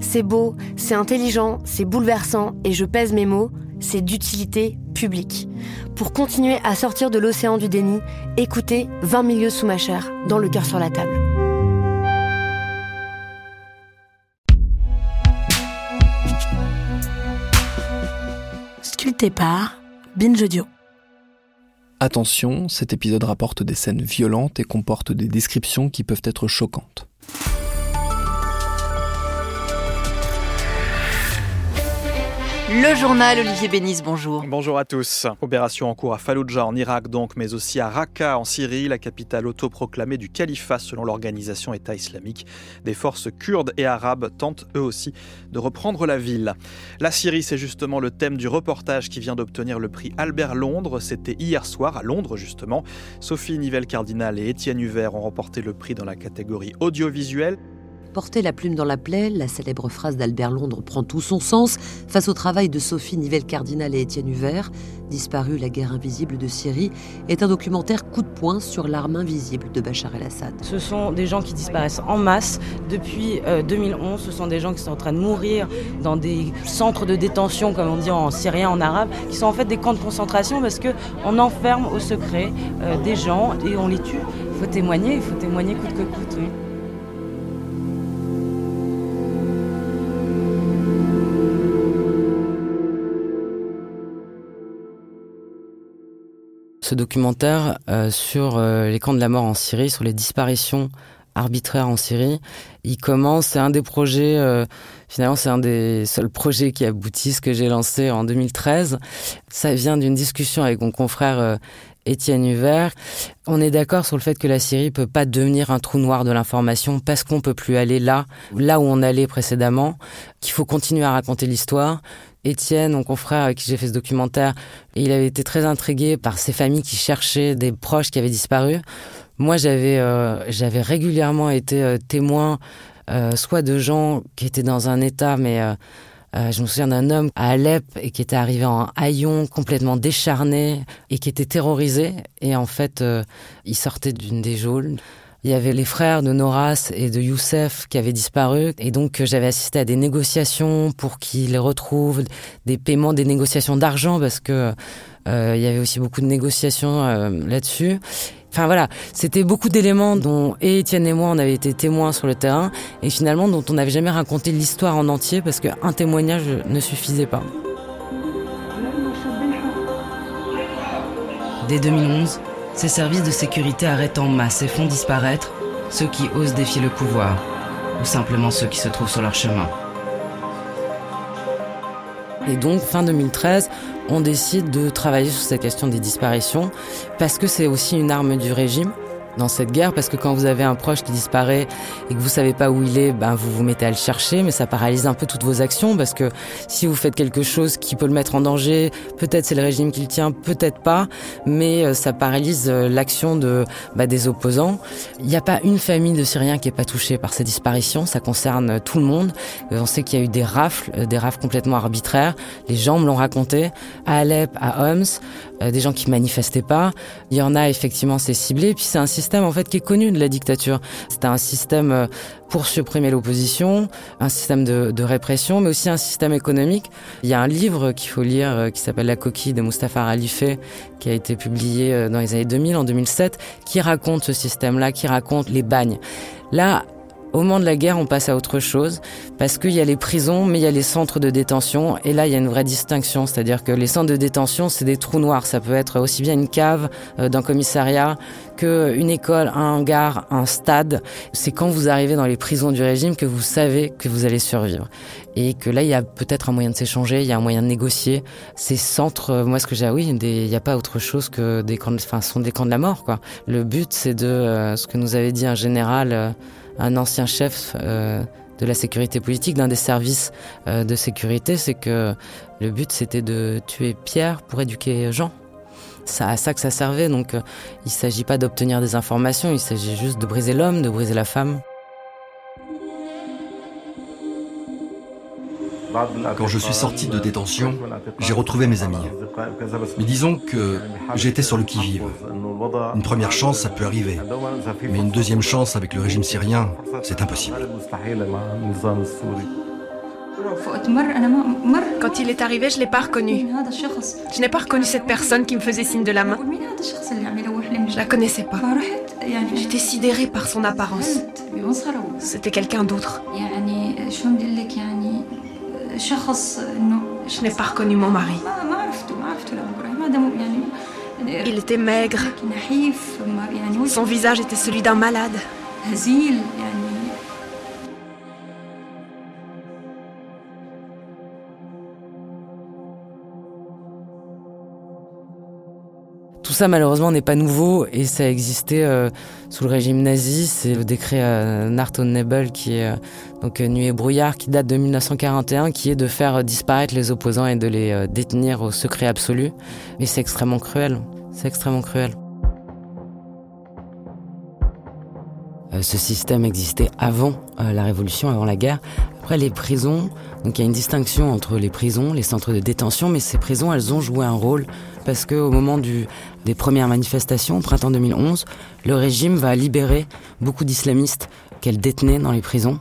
C'est beau, c'est intelligent, c'est bouleversant, et je pèse mes mots, c'est d'utilité publique. Pour continuer à sortir de l'océan du déni, écoutez 20 milieux sous ma chair, dans le cœur sur la table. Sculpté par Binge Audio. Attention, cet épisode rapporte des scènes violentes et comporte des descriptions qui peuvent être choquantes. Le journal Olivier Bénis, bonjour. Bonjour à tous. Opération en cours à Fallujah en Irak donc, mais aussi à Raqqa en Syrie, la capitale autoproclamée du califat selon l'organisation État islamique. Des forces kurdes et arabes tentent eux aussi de reprendre la ville. La Syrie, c'est justement le thème du reportage qui vient d'obtenir le prix Albert Londres. C'était hier soir à Londres justement. Sophie Nivelle-Cardinal et Étienne Huvert ont remporté le prix dans la catégorie audiovisuel. Porter la plume dans la plaie, la célèbre phrase d'Albert Londres prend tout son sens face au travail de Sophie Nivelle-Cardinal et Étienne Huvert. Disparu, la guerre invisible de Syrie est un documentaire coup de poing sur l'arme invisible de Bachar el-Assad. Ce sont des gens qui disparaissent en masse depuis 2011. Ce sont des gens qui sont en train de mourir dans des centres de détention, comme on dit en syrien, en arabe, qui sont en fait des camps de concentration parce qu'on enferme au secret euh, des gens et on les tue. Il faut témoigner, il faut témoigner coûte que coûte. Ce documentaire euh, sur euh, les camps de la mort en Syrie, sur les disparitions arbitraires en Syrie. Il commence, c'est un des projets, euh, finalement c'est un des seuls projets qui aboutissent que j'ai lancé en 2013. Ça vient d'une discussion avec mon confrère Étienne Huvert. On est d'accord sur le fait que la Syrie peut pas devenir un trou noir de l'information parce qu'on peut plus aller là, là où on allait précédemment, qu'il faut continuer à raconter l'histoire, Étienne, mon confrère avec qui j'ai fait ce documentaire, il avait été très intrigué par ces familles qui cherchaient des proches qui avaient disparu. Moi, j'avais euh, régulièrement été euh, témoin euh, soit de gens qui étaient dans un état, mais je me souviens d'un homme à Alep et qui était arrivé en haillon, complètement décharné et qui était terrorisé. Et en fait, il sortait d'une des geôles. Il y avait les frères de Noras et de Youssef qui avaient disparu. Et donc, j'avais assisté à des négociations pour qu'ils les retrouvent, des paiements, des négociations d'argent, parce que euh, il y avait aussi beaucoup de négociations euh, là-dessus. Enfin voilà, c'était beaucoup d'éléments dont et Étienne et moi on avait été témoins sur le terrain et finalement dont on n'avait jamais raconté l'histoire en entier parce qu'un témoignage ne suffisait pas. Dès 2011, ces services de sécurité arrêtent en masse et font disparaître ceux qui osent défier le pouvoir, ou simplement ceux qui se trouvent sur leur chemin. Et donc, fin 2013, on décide de travailler sur cette question des disparitions, parce que c'est aussi une arme du régime dans cette guerre parce que quand vous avez un proche qui disparaît et que vous savez pas où il est, ben vous vous mettez à le chercher, mais ça paralyse un peu toutes vos actions parce que si vous faites quelque chose qui peut le mettre en danger, peut-être c'est le régime qui le tient, peut-être pas, mais euh, ça paralyse euh, l'action de bah, des opposants. Il n'y a pas une famille de Syriens qui est pas touchée par ces disparitions, ça concerne tout le monde. Euh, on sait qu'il y a eu des rafles, des rafles complètement arbitraires. Les gens me l'ont raconté à Alep, à Homs, des gens qui manifestaient pas. Il y en a effectivement, c'est ciblé, puis c'est un système en fait qui est connu de la dictature. C'était un système euh, pour supprimer l'opposition, un système de, de, répression, mais aussi un système économique. Il y a un livre qu'il faut lire euh, qui s'appelle La coquille de Mustapha Ralifé, qui a été publié euh, dans les années 2000, en 2007, qui raconte ce système-là, qui raconte les bagnes. Là, Au moment de la guerre, on passe à autre chose parce qu'il y a les prisons, mais il y a les centres de détention. Et là, il y a une vraie distinction, c'est-à-dire que les centres de détention, c'est des trous noirs. Ça peut être aussi bien une cave euh, d'un commissariat qu'une école, un hangar, un stade. C'est quand vous arrivez dans les prisons du régime que vous savez que vous allez survivre. Et que là, il y a peut-être un moyen de s'échanger, il y a un moyen de négocier. Ces centres, euh, moi, ce que j'ai, ah oui, il n'y a pas autre chose que des camps, de, sont des camps de la mort, quoi. Le but, c'est de, euh, ce que nous avait dit un général, un ancien chef euh, de la sécurité politique, d'un des services euh, de sécurité, c'est que le but c'était de tuer Pierre pour éduquer Jean. C'est à ça que ça servait, donc euh, il ne s'agit pas d'obtenir des informations, il s'agit juste de briser l'homme, de briser la femme. Quand je suis sorti de détention, j'ai retrouvé mes amis. Mais disons que j'étais sur le qui-vive. Une première chance, ça peut arriver. Mais une deuxième chance avec le régime syrien, c'est impossible. Quand il est arrivé, je ne l'ai pas reconnu. Je n'ai pas reconnu cette personne qui me faisait signe de la main. Je la connaissais pas. J'étais sidérée par son apparence. C'était quelqu'un d'autre. Je n'ai pas reconnu mon mari. Il était maigre. Son visage était celui d'un malade. Ça malheureusement n'est pas nouveau et ça existait euh, sous le régime nazi. C'est le décret euh, Nacht Nebel qui est euh, donc Nuit et brouillard qui date de 1941 qui est de faire disparaître les opposants et de les détenir au secret absolu. Et c'est extrêmement cruel. C'est extrêmement cruel. ce système existait avant la révolution, avant la guerre. Après les prisons, donc il y a une distinction entre les prisons, les centres de détention, mais ces prisons, elles ont joué un rôle parce qu'au moment des premières manifestations, au printemps 2011, le régime va libérer beaucoup d'islamistes qu'elle détenait dans les prisons.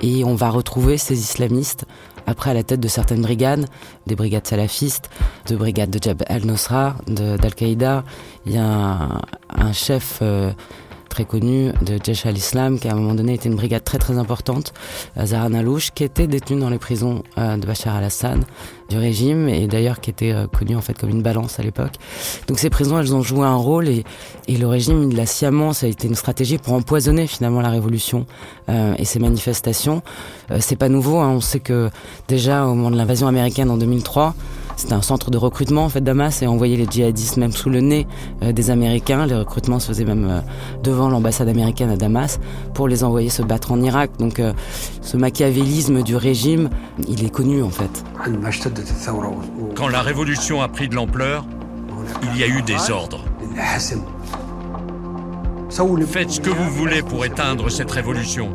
Et on va retrouver ces islamistes après à la tête de certaines brigades, des brigades salafistes, de brigades de Jabhat al-Nusra, d'Al-Qaïda. Il y a un, un chef euh, très connu de Jaish al-Islam, qui à un moment donné était une brigade très très importante, euh, Zaran Alouche, qui était détenu dans les prisons euh, de Bachar al-Assad du régime et d'ailleurs qui était euh, connu en fait comme une balance à l'époque. Donc ces prisons, elles ont joué un rôle et, et le régime, il l'a sciemment, ça a été une stratégie pour empoisonner finalement la révolution et ces manifestations. Euh, c'est pas nouveau, hein. on sait que déjà au moment de l'invasion américaine en 2003, c'était un centre de recrutement en fait Damas et envoyait les djihadistes même sous le nez euh, des Américains. Les recrutements se faisaient même euh, devant l'ambassade américaine à Damas pour les envoyer se battre en Irak. Donc euh, ce machiavélisme du régime, il est connu en fait. Quand la révolution a pris de l'ampleur, il y a eu des ordres. Faites ce que vous voulez pour éteindre cette révolution,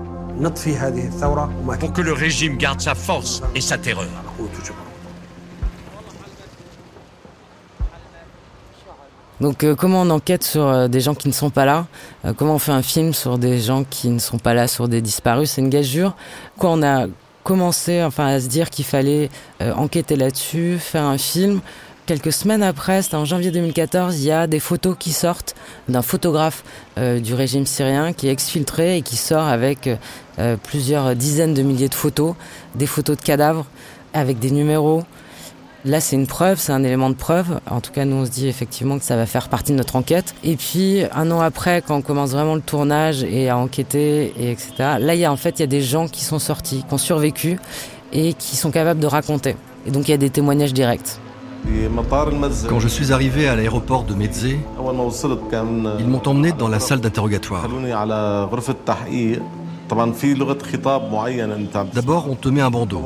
pour que le régime garde sa force et sa terreur. Donc euh, comment on enquête sur euh, des gens qui ne sont pas là? Euh, Comment on fait un film sur des gens qui ne sont pas là, sur des disparus? C'est une gageure. Quoi, on a commencé enfin à se dire qu'il fallait enquêter là-dessus, faire un film. Quelques semaines après, c'était en janvier 2014, il y a des photos qui sortent d'un photographe du régime syrien qui est exfiltré et qui sort avec plusieurs dizaines de milliers de photos, des photos de cadavres avec des numéros, Là, c'est une preuve, c'est un élément de preuve. En tout cas, nous, on se dit effectivement que ça va faire partie de notre enquête. Et puis, un an après, quand on commence vraiment le tournage et à enquêter, et etc., là, il y a en fait, il y a des gens qui sont sortis, qui ont survécu et qui sont capables de raconter. Et donc, il y a des témoignages directs. Quand je suis arrivé à l'aéroport de Medze, ils m'ont emmené dans la salle d'interrogatoire. D'abord, on te met un bandeau.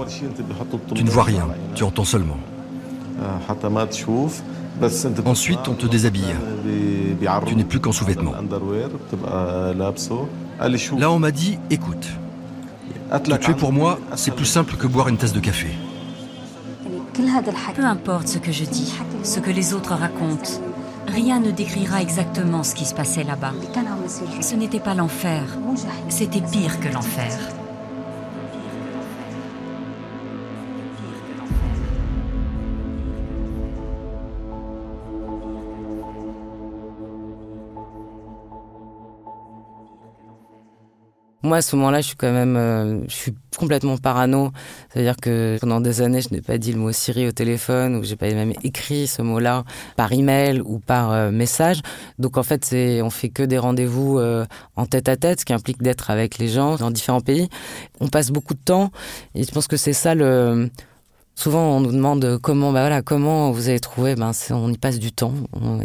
Tu ne vois rien, tu entends seulement. Ensuite, on te déshabille. Tu n'es plus qu'en sous-vêtements. Là, on m'a dit, écoute, te tuer pour moi, c'est plus simple que boire une tasse de café. Peu importe ce que je dis, ce que les autres racontent, rien ne décrira exactement ce qui se passait là-bas. Ce n'était pas l'enfer, c'était pire que l'enfer. Moi, à ce moment-là, je suis quand même, euh, je suis complètement parano. C'est-à-dire que pendant des années, je n'ai pas dit le mot Siri au téléphone ou j'ai pas même écrit ce mot-là par email ou par euh, message. Donc en fait, c'est, on fait que des rendez-vous euh, en tête à tête, ce qui implique d'être avec les gens dans différents pays. On passe beaucoup de temps et je pense que c'est ça le. Souvent, on nous demande comment, bah voilà, comment vous avez trouvé? Ben, on y passe du temps,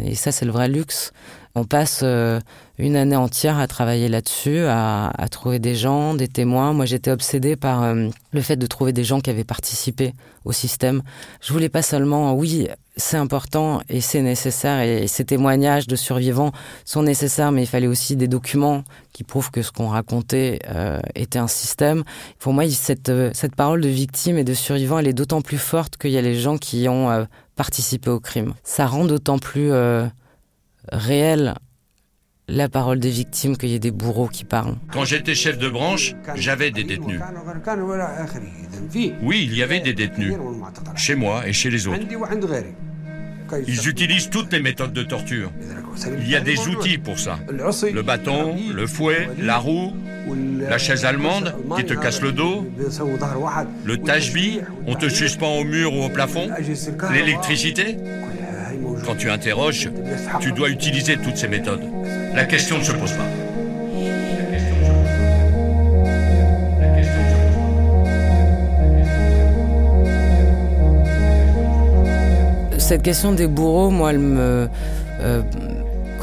et ça, c'est le vrai luxe. On passe euh, une année entière à travailler là-dessus, à, trouver des gens, des témoins. Moi, j'étais obsédée par euh, le fait de trouver des gens qui avaient participé au système. Je voulais pas seulement, oui, c'est important et c'est nécessaire et ces témoignages de survivants sont nécessaires, mais il fallait aussi des documents qui prouvent que ce qu'on racontait euh, était un système. Pour moi, cette, cette parole de victime et de survivant, elle est d'autant plus forte qu'il y a les gens qui ont participé au crime. Ça rend d'autant plus réelle la parole des victimes qu'il y ait des bourreaux qui parlent. Quand j'étais chef de branche, j'avais des détenus. Oui, il y avait des détenus, chez moi et chez les autres. Ils utilisent toutes les méthodes de torture. Il y a des outils pour ça. Le bâton, le fouet, la roue, la chaise allemande qui te casse le dos, le tachbi, on te suspend au mur ou au plafond, l'électricité. Quand tu interroges, tu dois utiliser toutes ces méthodes. La question ne se pose pas. Cette question des bourreaux, moi, elle me... Euh,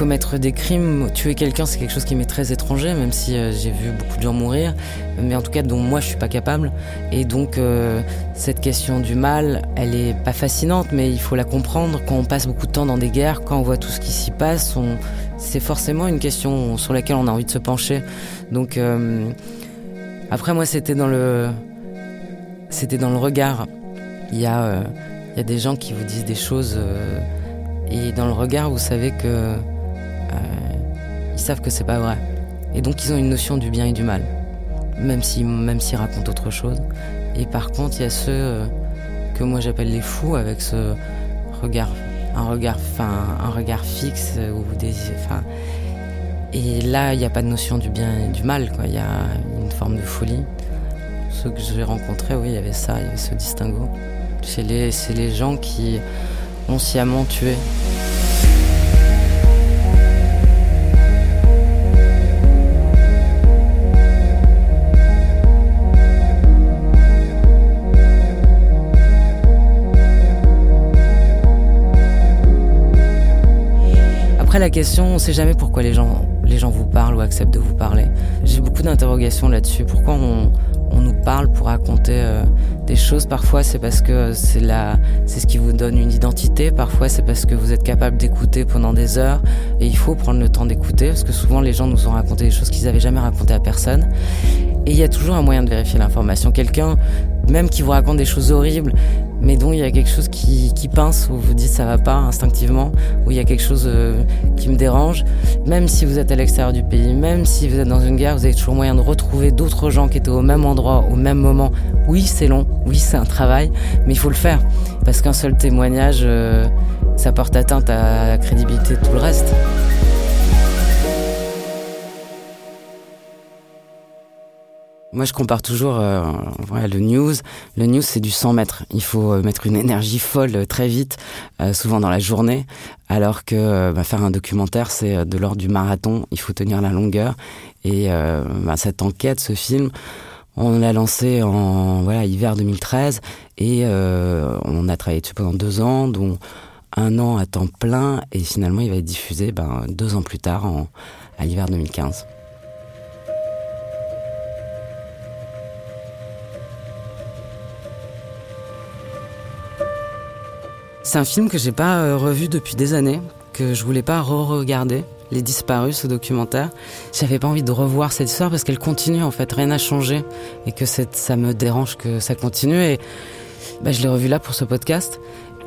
commettre des crimes, tuer quelqu'un, c'est quelque chose qui m'est très étranger, même si euh, j'ai vu beaucoup de gens mourir, mais en tout cas dont moi je suis pas capable. Et donc euh, cette question du mal, elle est pas fascinante, mais il faut la comprendre. Quand on passe beaucoup de temps dans des guerres, quand on voit tout ce qui s'y passe, c'est forcément une question sur laquelle on a envie de se pencher. Donc euh, après moi c'était dans le c'était dans le regard. Il y a il y a des gens qui vous disent des choses et dans le regard vous savez que ils savent que c'est pas vrai. Et donc ils ont une notion du bien et du mal, même s'ils même racontent autre chose. Et par contre, il y a ceux euh, que moi j'appelle les fous avec ce regard, un regard, enfin, un regard fixe ou des, enfin. Et là, il n'y a pas de notion du bien et du mal. Il y a une forme de folie. Ceux que j'ai rencontrés, oui, il y avait ça, il y avait ce distinguo. C'est les, les gens qui ont sciemment tué. La question, on ne sait jamais pourquoi les gens, les gens vous parlent ou acceptent de vous parler. J'ai beaucoup d'interrogations là-dessus. Pourquoi on, on, nous parle pour raconter euh, des choses? Parfois, c'est parce que c'est la, c'est ce qui vous donne une identité. Parfois, c'est parce que vous êtes capable d'écouter pendant des heures. Et il faut prendre le temps d'écouter, parce que souvent, les gens nous ont raconté des choses qu'ils n'avaient jamais racontées à personne. Et il y a toujours un moyen de vérifier l'information. Quelqu'un, même qui vous raconte des choses horribles, mais dont il y a quelque chose qui, pince, où vous dites ça va pas instinctivement, où il y a quelque chose euh, qui me dérange. Même si vous êtes à l'extérieur du pays, même si vous êtes dans une guerre, vous avez toujours moyen de retrouver d'autres gens qui étaient au même endroit, au même moment. Oui, c'est long, oui, c'est un travail, mais il faut le faire. Parce qu'un seul témoignage, euh, ça porte atteinte à la crédibilité de tout le reste. Moi, je compare toujours euh, voilà, le news. Le news, c'est du 100 mètres. Il faut euh, mettre une énergie folle euh, très vite, euh, souvent dans la journée, alors que bah, faire un documentaire, c'est de l'ordre du marathon. Il faut tenir la longueur. Et bah, cette enquête, ce film, on l'a lancé en voilà hiver 2013 et on a travaillé dessus pendant deux ans, dont un an à temps plein. Et finalement, il va être diffusé ben, deux ans plus tard, en, à l'hiver 2015. C'est un film que j'ai pas euh, revu depuis des années, que je voulais pas re-regarder. Les disparus, ce documentaire. J'avais pas envie de revoir cette histoire parce qu'elle continue en fait, rien n'a changé et que ça me dérange que ça continue. Et bah, je l'ai revu là pour ce podcast.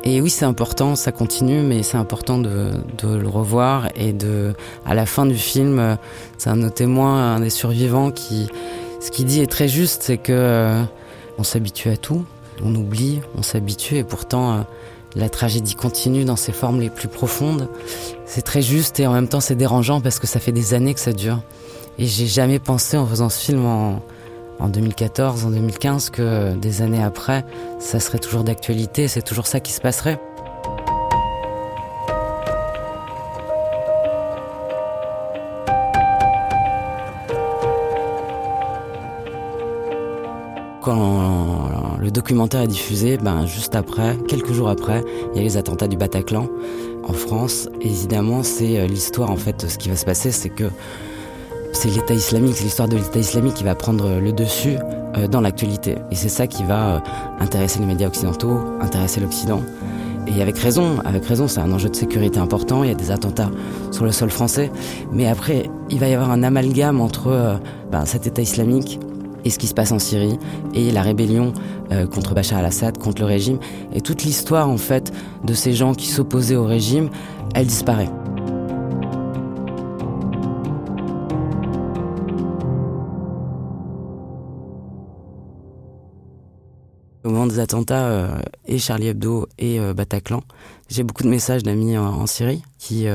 Et oui, c'est important, ça continue, mais c'est important de, le revoir et de, à la fin du film, euh, c'est un de nos témoins, un des survivants qui, ce qu'il dit est très juste, c'est que euh, on s'habitue à tout, on oublie, on s'habitue et pourtant la tragédie continue dans ses formes les plus profondes. C'est très juste et en même temps c'est dérangeant parce que ça fait des années que ça dure. Et j'ai jamais pensé en faisant ce film en, en 2014, en 2015, que des années après, ça serait toujours d'actualité, c'est toujours ça qui se passerait. Quand documentaire est diffusé, ben juste après, quelques jours après, il y a les attentats du Bataclan en France. évidemment, c'est euh, l'histoire en fait. Ce qui va se passer, c'est que c'est l'État islamique, c'est l'histoire de l'État islamique qui va prendre le dessus euh, dans l'actualité. Et c'est ça qui va euh, intéresser les médias occidentaux, intéresser l'Occident. Et avec raison, avec raison, c'est un enjeu de sécurité important. Il y a des attentats sur le sol français, mais après, il va y avoir un amalgame entre ben, cet État islamique et ce qui se passe en Syrie et la rébellion euh, contre Bachar al-Assad, contre le régime. Et toute l'histoire en fait de ces gens qui s'opposaient au régime, elle disparaît. Au moment des attentats, euh, et Charlie Hebdo et euh, Bataclan, j'ai beaucoup de messages d'amis en, Syrie qui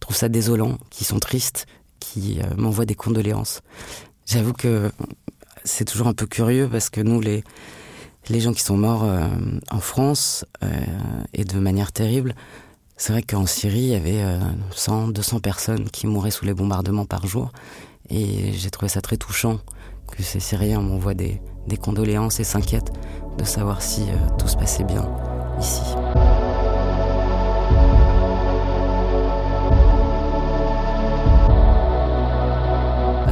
trouvent ça désolant, qui sont tristes, qui m'envoient des condoléances. J'avoue que c'est toujours un peu curieux parce que nous, les, gens qui sont morts euh, en France, euh, et de manière terrible, c'est vrai qu'en Syrie, il y avait 100, euh, 200 personnes qui mouraient sous les bombardements par jour. Et j'ai trouvé ça très touchant que ces Syriens m'envoient des, des condoléances et s'inquiètent de savoir si tout se passait bien ici.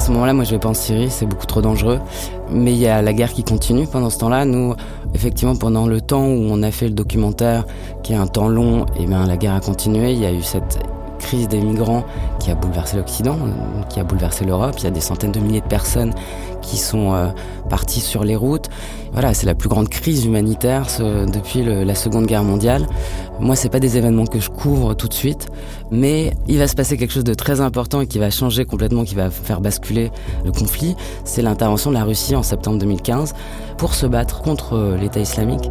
Ce moment-là, moi, je vais pas en Syrie, c'est beaucoup trop dangereux. Mais il y a la guerre qui continue pendant ce temps-là. Nous, effectivement, pendant le temps où on a fait le documentaire, qui est un temps long, et eh bien, la guerre a continué. Il y a eu cette crise des migrants qui a bouleversé l'Occident, qui a bouleversé l'Europe. Il y a des centaines de milliers de personnes qui sont euh, parties sur les routes. Voilà, c'est la plus grande crise humanitaire depuis la Seconde Guerre mondiale. Moi, c'est pas des événements que je couvre tout de suite, mais il va se passer quelque chose de très important et qui va changer complètement, qui va faire basculer le conflit. C'est l'intervention de la Russie en septembre 2015 pour se battre contre euh, l'État islamique.